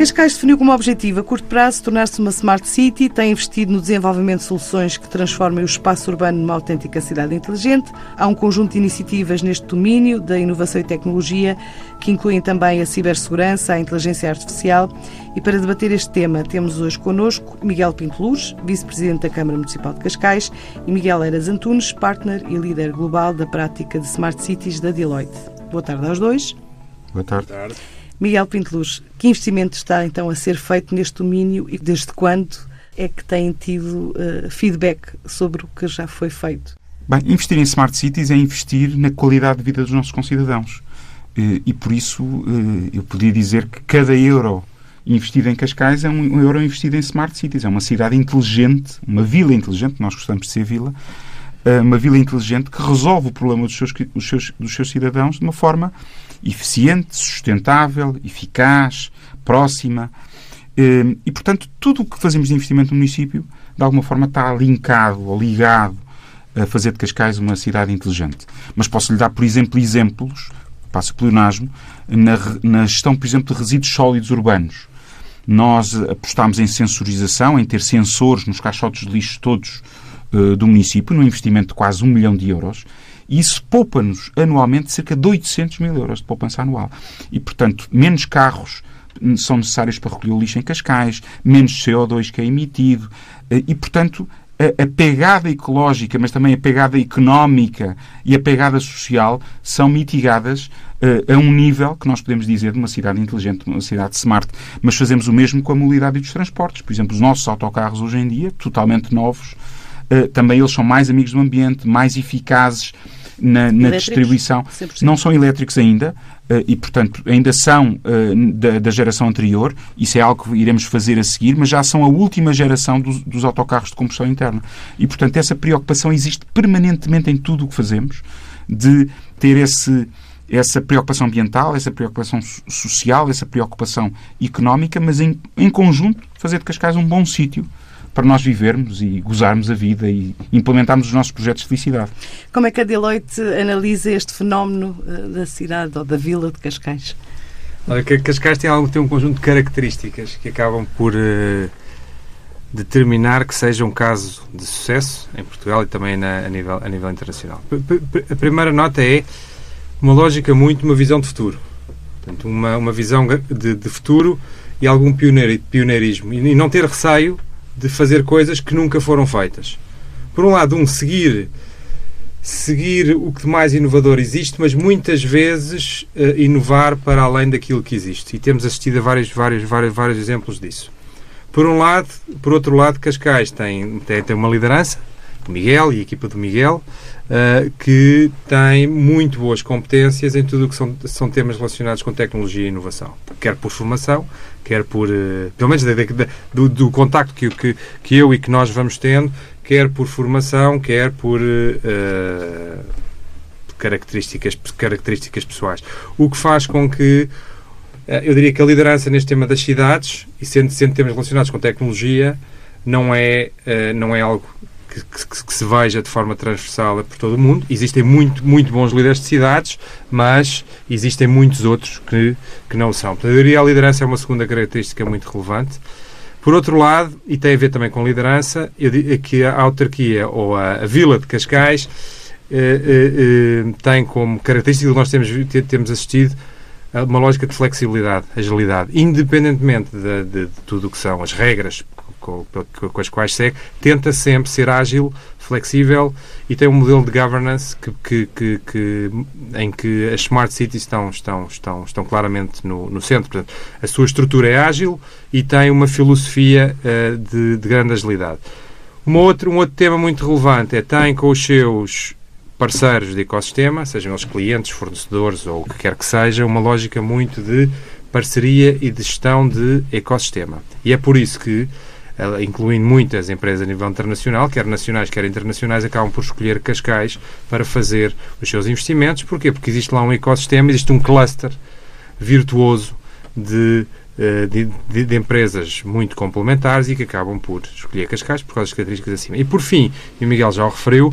Cascais definiu como objetivo a curto prazo tornar-se uma Smart City, tem investido no desenvolvimento de soluções que transformem o espaço urbano numa autêntica cidade inteligente. Há um conjunto de iniciativas neste domínio da inovação e tecnologia que incluem também a cibersegurança, a inteligência artificial. E para debater este tema temos hoje connosco Miguel Pinto Luz, vice-presidente da Câmara Municipal de Cascais, e Miguel Eiras Antunes, partner e líder global da prática de Smart Cities da Deloitte. Boa tarde aos dois. Boa tarde. Boa tarde. Miguel Pinteluz, que investimento está então a ser feito neste domínio e desde quando é que têm tido uh, feedback sobre o que já foi feito? Bem, investir em Smart Cities é investir na qualidade de vida dos nossos concidadãos. Uh, e por isso uh, eu podia dizer que cada euro investido em Cascais é um, um euro investido em Smart Cities. É uma cidade inteligente, uma vila inteligente, nós gostamos de ser vila, uma vila inteligente que resolve o problema dos seus, dos seus, dos seus cidadãos de uma forma eficiente, sustentável, eficaz, próxima. Eh, e, portanto, tudo o que fazemos de investimento no município, de alguma forma, está linkado ou ligado a fazer de Cascais uma cidade inteligente. Mas posso-lhe dar, por exemplo, exemplos, passo o pleonasmo, na, na gestão, por exemplo, de resíduos sólidos urbanos. Nós apostámos em sensorização, em ter sensores nos caixotes de lixo todos uh, do município, num investimento de quase um milhão de euros. E isso poupa-nos anualmente cerca de 800 mil euros de poupança anual. E, portanto, menos carros são necessários para recolher o lixo em Cascais, menos CO2 que é emitido eh, e, portanto, a, pegada ecológica, mas também a pegada económica e a pegada social são mitigadas uh, a um nível que nós podemos dizer de uma cidade inteligente, uma cidade smart. Mas fazemos o mesmo com a mobilidade e dos transportes. Por exemplo, os nossos autocarros hoje em dia, totalmente novos, uh, também eles são mais amigos do ambiente, mais eficazes na, na distribuição. 100%. Não são elétricos ainda uh, e, portanto, ainda são uh, da, da, geração anterior. Isso é algo que iremos fazer a seguir, mas já são a última geração dos, dos autocarros de combustão interna. E, portanto, essa preocupação existe permanentemente em tudo o que fazemos, de ter esse essa preocupação ambiental, essa preocupação social, essa preocupação económica, mas em, em conjunto fazer de Cascais um bom sítio para nós vivermos e gozarmos a vida e implementarmos os nossos projetos de felicidade. Como é que a Deloitte analisa este fenómeno eh, da cidade ou da vila de Cascais? Olha, Cascais tem, algo, tem um conjunto de características que acabam por uh, determinar que seja um caso de sucesso em Portugal e também na, a, nível, a nível internacional. A primeira nota é uma lógica muito, uma visão de futuro. Portanto, uma, uma visão de, de futuro e algum pioneiro, pioneirismo. E não ter receio de fazer coisas que nunca foram feitas. Por um lado, um seguir seguir o que de mais inovador existe, mas muitas vezes uh, inovar para além daquilo que existe. E temos assistido a vários, vários, vários, vários exemplos disso. Por um lado, por outro lado, Cascais tem, tem, tem uma liderança, Miguel e a equipa do Miguel, uh, que tem muito boas competências em tudo o que são, são temas relacionados com tecnologia e inovação. Quer por formação, quer por, uh, pelo menos do, do contacto que, que, que eu e que nós vamos tendo, quer por formação, quer por uh, características, características pessoais. O que faz com que eu diria que a liderança neste tema das cidades, e sendo, sendo temas relacionados com tecnologia, não é, não é algo que, que, que, se veja de forma transversal por todo o mundo. Existem muito, muito bons líderes de cidades, mas existem muitos outros que, que não são. Portanto, eu diria a liderança é uma segunda característica muito relevante. Por outro lado, e tem a ver também com liderança, eu diria que a autarquia ou a, a Vila de Cascais eh, eh, eh, tem como característica que nós temos, temos assistido uma lógica de flexibilidade, agilidade, independentemente de, de, de tudo o que são as regras com, as quais segue, tenta sempre ser ágil, flexível e tem um modelo de governance que, que, que, que em que as smart cities estão, estão, estão, estão claramente no, no centro. Portanto, a sua estrutura é ágil e tem uma filosofia uh, de, de grande agilidade. Uma outra, um outro tema muito relevante é tem com os seus parceiros de ecossistema, sejam eles clientes, fornecedores ou o que quer que seja, uma lógica muito de parceria e de gestão de ecossistema. E é por isso que incluindo muitas empresas a nível internacional, quer nacionais, quer internacionais, acabam por escolher Cascais para fazer os seus investimentos. Porquê? Porque existe lá um ecossistema, existe um cluster virtuoso de eh, de, de, de, empresas muito complementares e que acabam por escolher Cascais por causa das características acima. E por fim, e o Miguel já o referiu,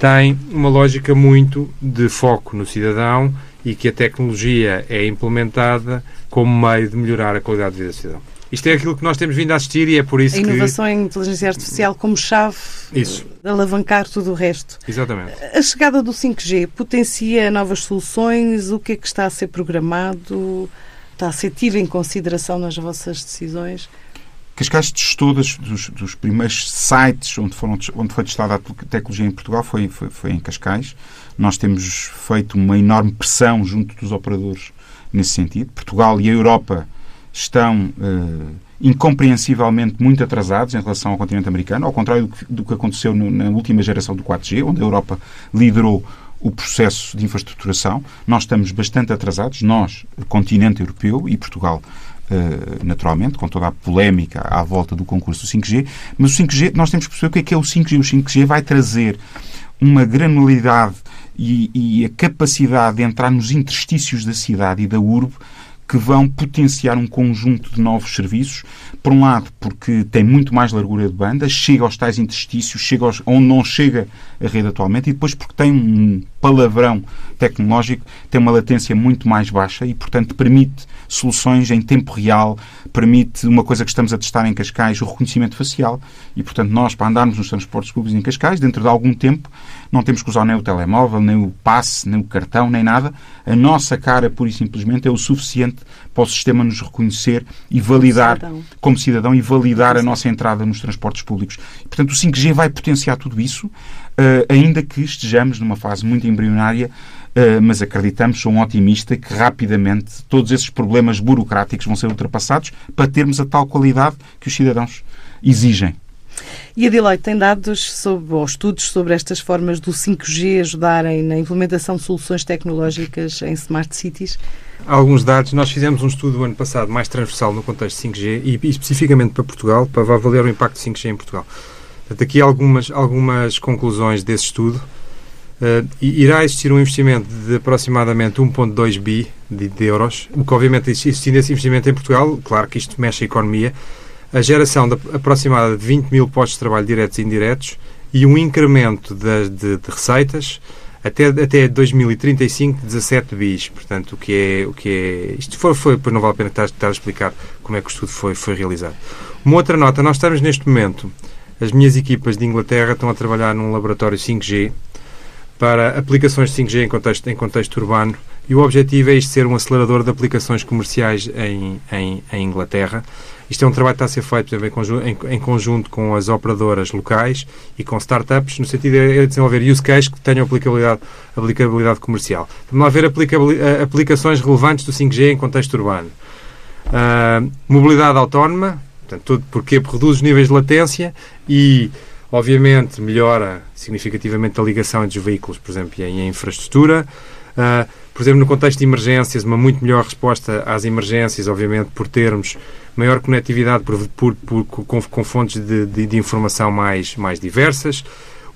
tem uma lógica muito de foco no cidadão e que a tecnologia é implementada como meio de melhorar a qualidade de vida do cidadão. Isto é aquilo que nós temos vindo a assistir e é por isso a que... A inovação em inteligência artificial como chave isso. de alavancar tudo o resto. Exatamente. A chegada do 5G potencia novas soluções? O que é que está a ser programado? Está a ser tido em consideração nas vossas decisões? Cascais testou dos, dos, dos, primeiros sites onde, foram, onde foi testada a tecnologia em Portugal, foi, foi, foi, em Cascais. Nós temos feito uma enorme pressão junto dos operadores nesse sentido. Portugal e a Europa estão uh, incompreensivelmente muito atrasados em relação ao continente americano, ao contrário do que, do que aconteceu no, na última geração do 4G, onde a Europa liderou o processo de infraestruturação. Nós estamos bastante atrasados, nós, continente europeu e Portugal, uh, naturalmente, com toda a polémica à volta do concurso do 5G, mas o 5G, nós temos que perceber o que é que é o 5G. O 5G vai trazer uma granularidade e, e a capacidade de entrar nos interstícios da cidade e da urbe que vão potenciar um conjunto de novos serviços. Por um lado, porque tem muito mais largura de banda, chega aos tais interstícios, chega aos, onde não chega a rede atualmente, e depois porque tem um palavrão tecnológico, tem uma latência muito mais baixa e, portanto, permite soluções em tempo real, permite uma coisa que estamos a testar em Cascais, o reconhecimento facial. E, portanto, nós, para andarmos nos transportes públicos em Cascais, dentro de algum tempo, não temos que usar nem o telemóvel, nem o passe, nem o cartão, nem nada. A nossa cara, pura e simplesmente, é o suficiente para o sistema nos reconhecer e validar, como cidadão, como cidadão e validar a nossa entrada nos transportes públicos. E, portanto, o 5G vai potenciar tudo isso, ainda que estejamos numa fase muito embrionária Uh, mas acreditamos, sou um otimista, que rapidamente todos esses problemas burocráticos vão ser ultrapassados para termos a tal qualidade que os cidadãos exigem. E a Deloitte tem dados sobre, ou estudos sobre estas formas do 5G ajudarem na implementação de soluções tecnológicas em smart cities? Alguns dados. Nós fizemos um estudo ano passado mais transversal no contexto 5G e, especificamente para Portugal, para avaliar o impacto de 5G em Portugal. Portanto, aqui algumas, algumas conclusões desse estudo. Uh, irá existir um investimento de aproximadamente 1,2 bi de, de, euros, o que obviamente existindo esse investimento em Portugal, claro que isto mexe a economia, a geração de aproximada de 20 mil postos de trabalho diretos e indiretos e um incremento de, de, de receitas até, até 2035 17 bis. Portanto, o que é. O que é isto foi, foi, pois não vale a pena estar, estar a explicar como é que o estudo foi, foi realizado. Uma outra nota, nós estamos neste momento, as minhas equipas de Inglaterra estão a trabalhar num laboratório 5G para aplicações de 5G em contexto, em contexto urbano e o objetivo é isto ser um acelerador de aplicações comerciais em, em, em Inglaterra isto é um trabalho que está a ser feito em conjunto, em, em conjunto com as operadoras locais e com startups, no sentido de desenvolver use cases que tenham aplicabilidade, aplicabilidade comercial. Vamos lá ver eh, aplicações relevantes do 5G em contexto urbano. Uh, mobilidade autónoma, portanto, tudo porque reduz os níveis de latência e, obviamente, melhora significativamente a ligação entre os veículos, por exemplo, e em infraestrutura. Uh, por exemplo, no contexto de emergências, uma muito melhor resposta às emergências, obviamente, por termos maior conectividade por, por, por com, com, fontes de, de, de, informação mais, mais diversas.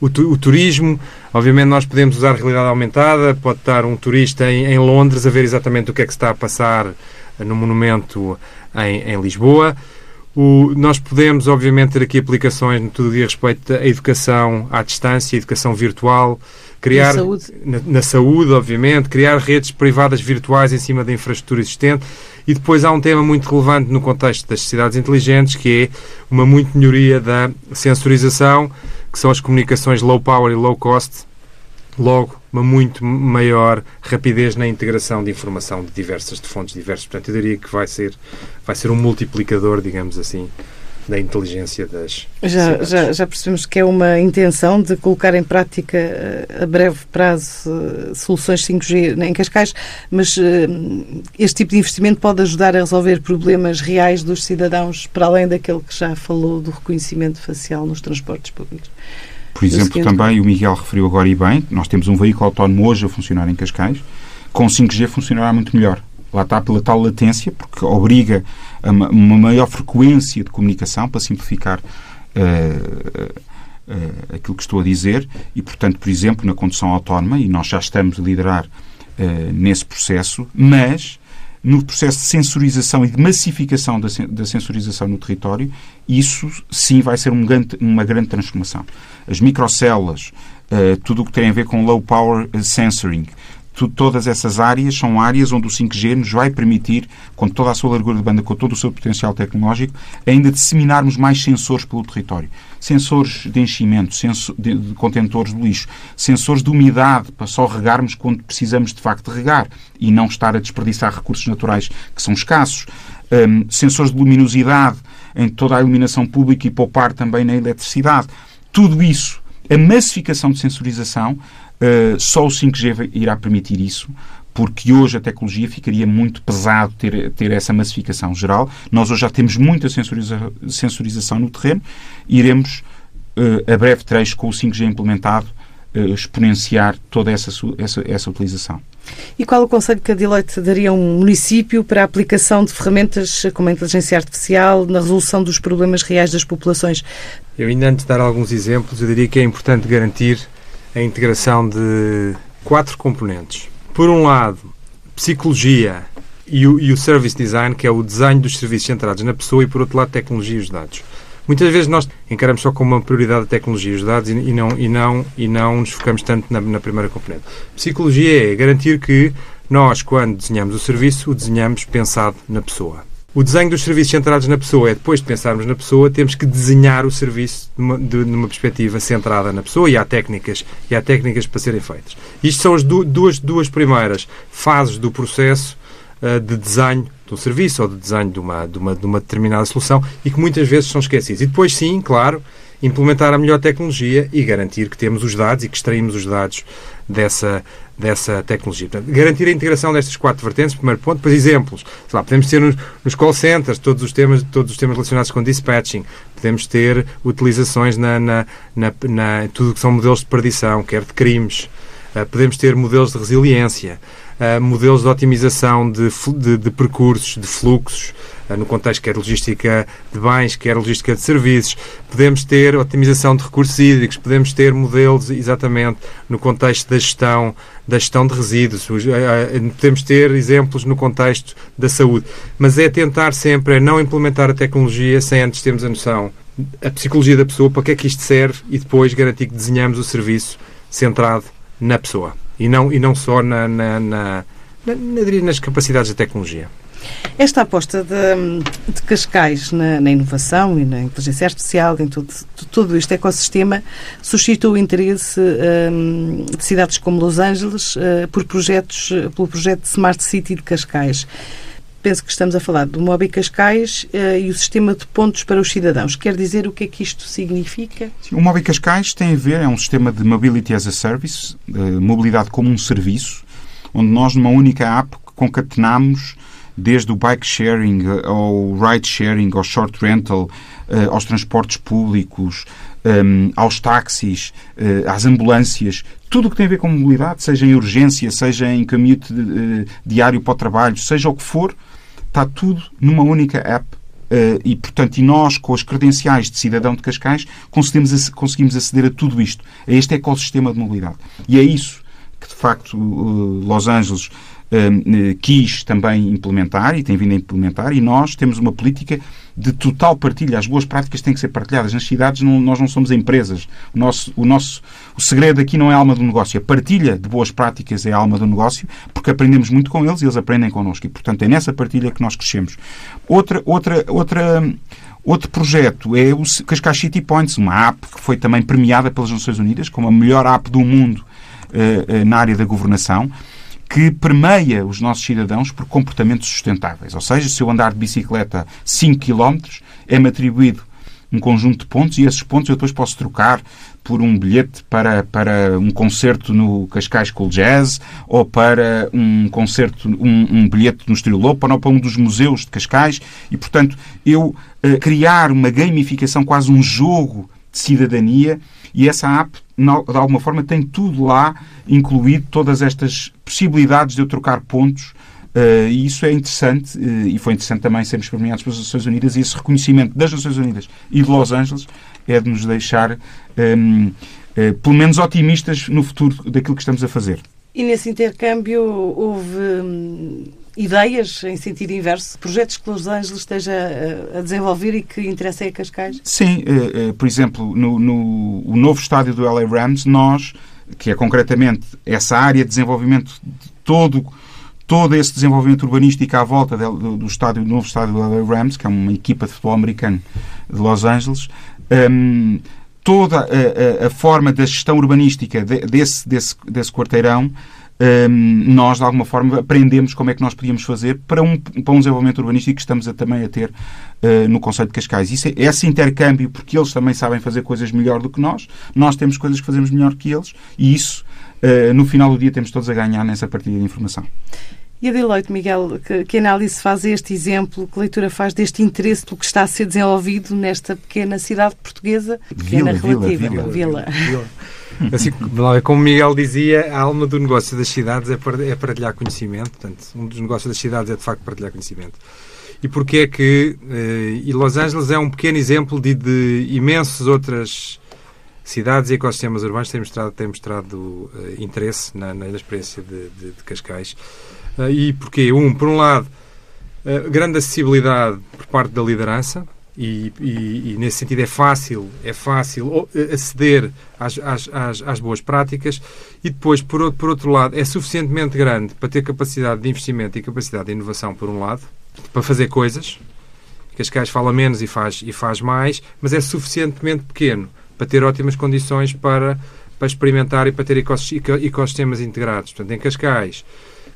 O, tu, o, turismo, obviamente nós podemos usar a realidade aumentada, pode estar um turista em, em, Londres a ver exatamente o que é que está a passar no monumento em, em Lisboa. O, nós podemos, obviamente, ter aqui aplicações no tudo dia respeito à educação à distância, educação virtual, criar na saúde. Na, na saúde, obviamente, criar redes privadas virtuais em cima da infraestrutura existente. E depois há um tema muito relevante no contexto das cidades inteligentes, que é uma muito melhoria da sensorização, que são as comunicações low power e low cost, logo uma muito maior rapidez na integração de informação de diversas de fontes diversas. Portanto, eu diria que vai ser vai ser um multiplicador, digamos assim, da inteligência das já, já, já, percebemos que é uma intenção de colocar em prática eh, a breve prazo eh, soluções 5G em Cascais, mas eh, este tipo de investimento pode ajudar a resolver problemas reais dos cidadãos, para além daquele que já falou do reconhecimento facial nos transportes públicos. Por exemplo, também o Miguel referiu agora e bem, nós temos um veículo autónomo hoje a funcionar em Cascais, com 5G funcionará muito melhor. Lá está pela tal latência, porque obriga a uma, maior frequência de comunicação para simplificar uh, uh, aquilo que estou a dizer e, portanto, por exemplo, na condução autónoma, e nós já estamos a liderar uh, nesse processo, mas no processo de sensorização e de massificação da, da sensorização no território, isso sim vai ser um grande, uma grande transformação. As microcélulas, tudo o que tem a ver com low power sensoring, tu, todas essas áreas são áreas onde o 5G nos vai permitir, com toda a sua largura de banda, com todo o seu potencial tecnológico, ainda disseminarmos mais sensores pelo território. Sensores de enchimento, sensor, de, de contentores de lixo, sensores de umidade, para só regarmos quando precisamos de facto regar e não estar a desperdiçar recursos naturais que são escassos. Um, sensores de luminosidade em toda a iluminação pública e poupar também na eletricidade. Tudo isso, a massificação de sensorização, uh, só o 5G irá permitir isso, porque hoje a tecnologia ficaria muito pesado ter, ter essa massificação geral. Nós hoje já temos muita sensoriza, sensorização no terreno e iremos, uh, a breve trecho, com o 5G implementado, uh, exponenciar toda essa, essa, essa utilização. E qual o conselho que a Deloitte daria a um município para a aplicação de ferramentas como a inteligência artificial na resolução dos problemas reais das populações? Eu ainda antes de dar alguns exemplos, eu diria que é importante garantir a integração de quatro componentes. Por um lado, psicologia e o, e o service design, que é o desenho dos serviços centrados na pessoa, e por outro lado, tecnologia e os dados. Muitas vezes nós encaramos só como uma prioridade a tecnologia e os dados e, não, e, não, e não nos focamos tanto na, na primeira componente. Psicologia é garantir que nós, quando desenhamos o serviço, o desenhamos pensado na pessoa. O desenho dos serviços centrados na pessoa é depois de pensarmos na pessoa, temos que desenhar o serviço numa, de, numa perspectiva centrada na pessoa e há técnicas, e há técnicas para serem feitas. Isto são as du duas, duas primeiras fases do processo uh, de desenho de um serviço ou de desenho de uma, de, uma, de uma determinada solução e que muitas vezes são esquecidos. E depois, sim, claro, implementar a melhor tecnologia e garantir que temos os dados e que extraímos os dados dessa, dessa tecnologia. Portanto, garantir a integração destas quatro vertentes, primeiro ponto. Depois, exemplos. Sei lá, podemos ter nos, nos, call centers todos os, temas, todos os temas relacionados com dispatching. Podemos ter utilizações na, na, na, na tudo que são modelos de perdição, quer de crimes. Uh, podemos ter modelos de resiliência uh, modelos de otimização de, de, de percursos, de fluxos, uh, no contexto quer logística de bens, quer logística de serviços. Podemos ter otimização de recursos hídricos, podemos ter modelos exatamente no contexto da gestão, da gestão de resíduos, uh, podemos ter exemplos no contexto da saúde. Mas é tentar sempre é não implementar a tecnologia sem antes termos a noção a psicologia da pessoa, para que é que isto serve e depois garantir que desenhamos o serviço centrado na pessoa e não, e não só na, na, na, na nas capacidades da tecnologia. Esta aposta de, de Cascais na, na, inovação e na inteligência artificial, em todo, todo este ecossistema, suscitou o interesse um, de cidades como Los Angeles uh, por projetos, pelo projeto Smart City de Cascais penso que estamos a falar do Mobi Cascais uh, e o sistema de pontos para os cidadãos. Quer dizer o que é que isto significa? Sim, o Mobi Cascais tem a ver, é um sistema de Mobility as a Service, uh, mobilidade como um serviço, onde nós, numa única app, concatenamos desde o bike sharing eh, ao ride sharing, ao short rental, uh, aos transportes públicos, um, aos táxis, uh, às ambulâncias, tudo o que tem a ver com mobilidade, seja em urgência, seja em caminho diário para o trabalho, seja o que for, está tudo numa única app. Uh, e, portanto, e nós, com as credenciais de cidadão de Cascais, conseguimos, conseguimos aceder a tudo isto, a este ecossistema de mobilidade. E é isso que, de facto, uh, Los Angeles uh, quis também implementar e tem vindo a implementar, e nós temos uma política de total partilha. As boas práticas têm que ser partilhadas. Nas cidades não, nós não somos empresas. O nosso, o nosso o segredo aqui não é a alma do negócio. A partilha de boas práticas é a alma do negócio, porque aprendemos muito com eles e eles aprendem connosco. E, portanto, é nessa partilha que nós crescemos. Outra, outra, outra, outro projeto é o Cascais City Points, uma app que foi também premiada pelas Nações Unidas como a melhor app do mundo uh, uh, na área da governação que permeia os nossos cidadãos por comportamentos sustentáveis. Ou seja, se eu andar de bicicleta 5 km, é-me atribuído um conjunto de pontos e esses pontos eu depois posso trocar por um bilhete para, para um concerto no Cascais School Jazz ou para um concerto, um, um bilhete no Estoril Lopan ou para um dos museus de Cascais e, portanto, eu uh, criar uma gamificação, quase um jogo de cidadania e essa app, de alguma forma, tem tudo lá incluído, todas estas possibilidades de eu trocar pontos. Uh, e isso é interessante, uh, e foi interessante também sermos premiados pelas Nações Unidas, e esse reconhecimento das Nações Unidas e de Los Angeles é de nos deixar, um, ehm, uh, eh, pelo menos, otimistas no futuro daquilo que estamos a fazer. E nesse intercâmbio houve. Hum ideias em sentido inverso, projetos que Los Angeles esteja a desenvolver e que interessem a Cascais? Sim, uh, uh, por exemplo, no, no o novo estádio do LA Rams, nós que é concretamente essa área de desenvolvimento de todo todo esse desenvolvimento urbanístico à volta do, do, estádio, do novo estádio do LA Rams, que é uma equipa de futebol americano de Los Angeles, um, toda a, a, a, forma da gestão urbanística de, desse, desse, desse quarteirão, um, nós, de alguma forma, aprendemos como é que nós podíamos fazer para um, para um desenvolvimento urbanístico que estamos a, também a ter uh, no Conselho de Cascais. Isso, é, esse intercâmbio, porque eles também sabem fazer coisas melhor do que nós, nós temos coisas que fazemos melhor que eles, e isso uh, no final do dia temos todos a ganhar nessa partilha de informação. E a Deloitte, Miguel, que, que, análise faz este exemplo, que leitura faz deste interesse pelo que está a ser desenvolvido nesta pequena cidade portuguesa, pequena vila, relativa, vila, vila. vila. Assim, como Miguel dizia, a alma do negócio das cidades é, é partilhar conhecimento. Portanto, um dos negócios das cidades é de facto partilhar conhecimento. E porquê é que. Eh, e Los Angeles é um pequeno exemplo de, de imensas outras cidades e ecossistemas urbanos têm mostrado, têm mostrado uh, interesse na, na experiência de, de, de Cascais. Uh, e porquê? Um, por um lado, uh, grande acessibilidade por parte da liderança, e, e, e, nesse sentido é fácil, é fácil aceder às, às, às, às, boas práticas e depois, por por outro lado, é suficientemente grande para ter capacidade de investimento e capacidade de inovação, por um lado, para fazer coisas. Cascais fala menos e faz, e faz mais, mas é suficientemente pequeno para ter ótimas condições para, para experimentar e para ter ecossistemas integrados. Portanto, em Cascais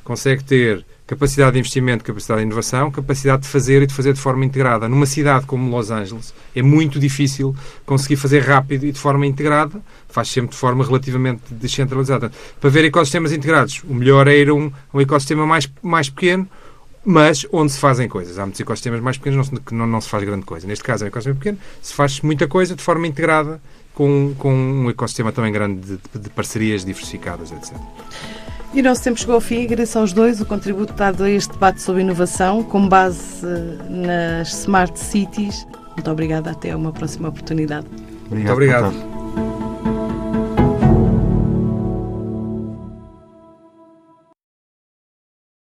consegue ter capacidade de investimento, capacidade de inovação, capacidade de fazer e de fazer de forma integrada. Numa cidade como Los Angeles é muito difícil conseguir fazer rápido e de forma integrada, faz sempre de forma relativamente descentralizada. Para ver ecossistemas integrados, o melhor é ir a um, um ecossistema mais, mais pequeno, mas onde se fazem coisas. Há muitos ecossistemas mais pequenos que não, não, se faz grande coisa. Neste caso, é um ecossistema pequeno, se faz muita coisa de forma integrada com, com um ecossistema também grande de, de parcerias diversificadas, etc. E o nosso tempo chegou ao fim. Agradeço aos dois o contributo dado a este debate sobre inovação, com base nas Smart Cities. Muito obrigada. Até uma próxima oportunidade. Obrigado. Muito obrigado.